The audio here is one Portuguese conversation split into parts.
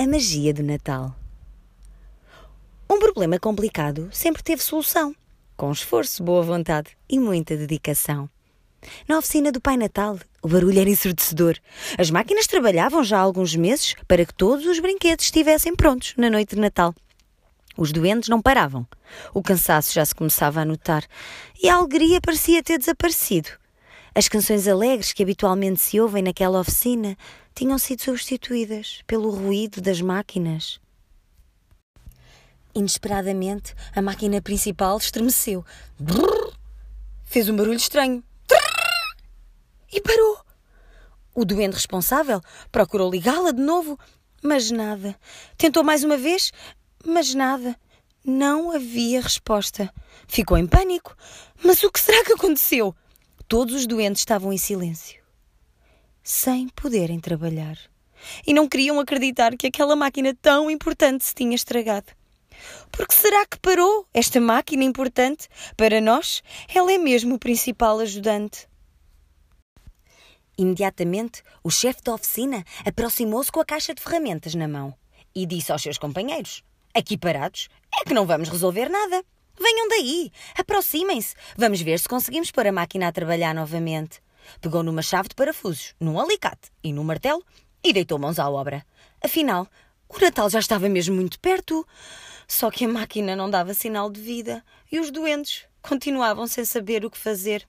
A magia do Natal. Um problema complicado sempre teve solução, com esforço, boa vontade e muita dedicação. Na oficina do Pai Natal, o barulho era ensurdecedor. As máquinas trabalhavam já há alguns meses para que todos os brinquedos estivessem prontos na noite de Natal. Os doentes não paravam. O cansaço já se começava a notar e a alegria parecia ter desaparecido. As canções alegres que habitualmente se ouvem naquela oficina tinham sido substituídas pelo ruído das máquinas. Inesperadamente, a máquina principal estremeceu. Brrr, fez um barulho estranho. Trrr, e parou. O doente responsável procurou ligá-la de novo, mas nada. Tentou mais uma vez, mas nada. Não havia resposta. Ficou em pânico. Mas o que será que aconteceu? Todos os doentes estavam em silêncio, sem poderem trabalhar. E não queriam acreditar que aquela máquina tão importante se tinha estragado. Porque será que parou esta máquina importante? Para nós, ela é mesmo o principal ajudante. Imediatamente, o chefe da oficina aproximou-se com a caixa de ferramentas na mão e disse aos seus companheiros: Aqui parados é que não vamos resolver nada. Venham daí, aproximem-se. Vamos ver se conseguimos pôr a máquina a trabalhar novamente. Pegou numa chave de parafusos, num alicate e num martelo e deitou mãos à obra. Afinal, o Natal já estava mesmo muito perto. Só que a máquina não dava sinal de vida e os doentes continuavam sem saber o que fazer.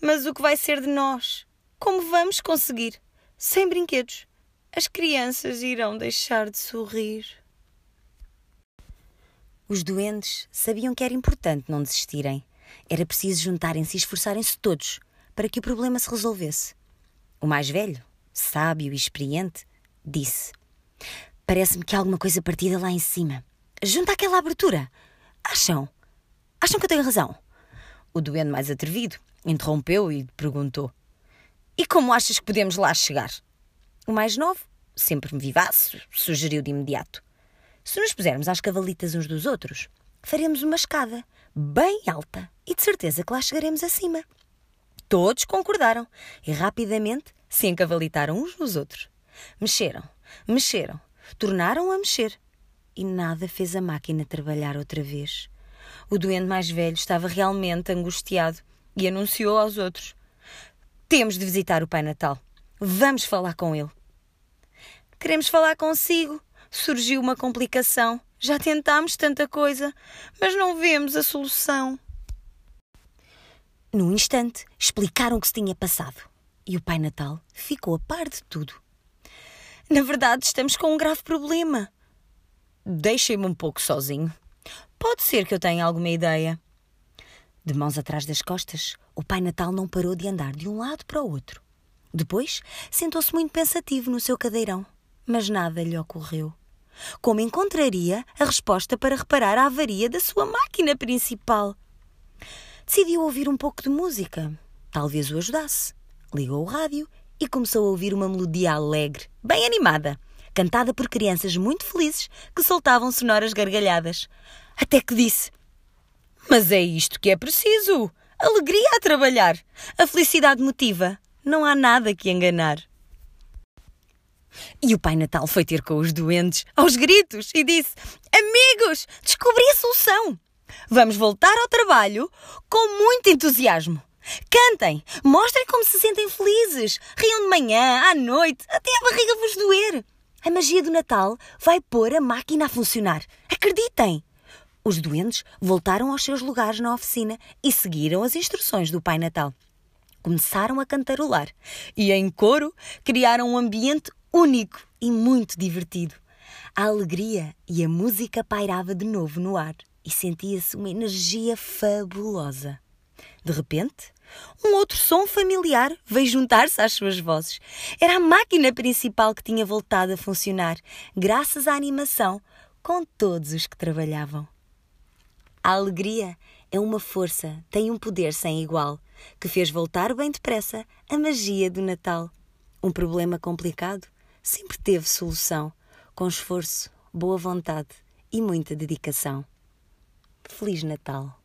Mas o que vai ser de nós? Como vamos conseguir? Sem brinquedos, as crianças irão deixar de sorrir. Os doentes sabiam que era importante não desistirem. Era preciso juntarem-se e esforçarem-se todos para que o problema se resolvesse. O mais velho, sábio e experiente, disse: Parece-me que há alguma coisa partida lá em cima. Junto àquela abertura. Acham? Acham que eu tenho razão? O doente mais atrevido interrompeu e perguntou: E como achas que podemos lá chegar? O mais novo, sempre vivaz, sugeriu de imediato: se nos pusermos às cavalitas uns dos outros, faremos uma escada bem alta e de certeza que lá chegaremos acima. Todos concordaram e rapidamente se encavalitaram uns nos outros. Mexeram, mexeram, tornaram a mexer e nada fez a máquina trabalhar outra vez. O doente mais velho estava realmente angustiado e anunciou aos outros: Temos de visitar o Pai Natal. Vamos falar com ele. Queremos falar consigo, surgiu uma complicação. Já tentámos tanta coisa, mas não vemos a solução. Num instante, explicaram o que se tinha passado. E o Pai Natal ficou a par de tudo. Na verdade, estamos com um grave problema. Deixem-me um pouco sozinho. Pode ser que eu tenha alguma ideia. De mãos atrás das costas, o Pai Natal não parou de andar de um lado para o outro. Depois, sentou-se muito pensativo no seu cadeirão, mas nada lhe ocorreu como encontraria a resposta para reparar a avaria da sua máquina principal. Decidiu ouvir um pouco de música. Talvez o ajudasse. Ligou o rádio e começou a ouvir uma melodia alegre, bem animada, cantada por crianças muito felizes que soltavam sonoras gargalhadas. Até que disse: Mas é isto que é preciso! Alegria a trabalhar! A felicidade motiva! Não há nada que enganar. E o Pai Natal foi ter com os doentes, aos gritos, e disse: Amigos, descobri a solução! Vamos voltar ao trabalho com muito entusiasmo. Cantem, mostrem como se sentem felizes, riam de manhã, à noite, até a barriga vos doer. A magia do Natal vai pôr a máquina a funcionar. Acreditem! Os doentes voltaram aos seus lugares na oficina e seguiram as instruções do Pai Natal. Começaram a cantarolar e, em coro, criaram um ambiente único e muito divertido. A alegria e a música pairava de novo no ar e sentia-se uma energia fabulosa. De repente, um outro som familiar veio juntar-se às suas vozes. Era a máquina principal que tinha voltado a funcionar, graças à animação com todos os que trabalhavam. A alegria é uma força, tem um poder sem igual, que fez voltar bem depressa a magia do Natal. Um problema complicado sempre teve solução, com esforço, boa vontade e muita dedicação. Feliz Natal!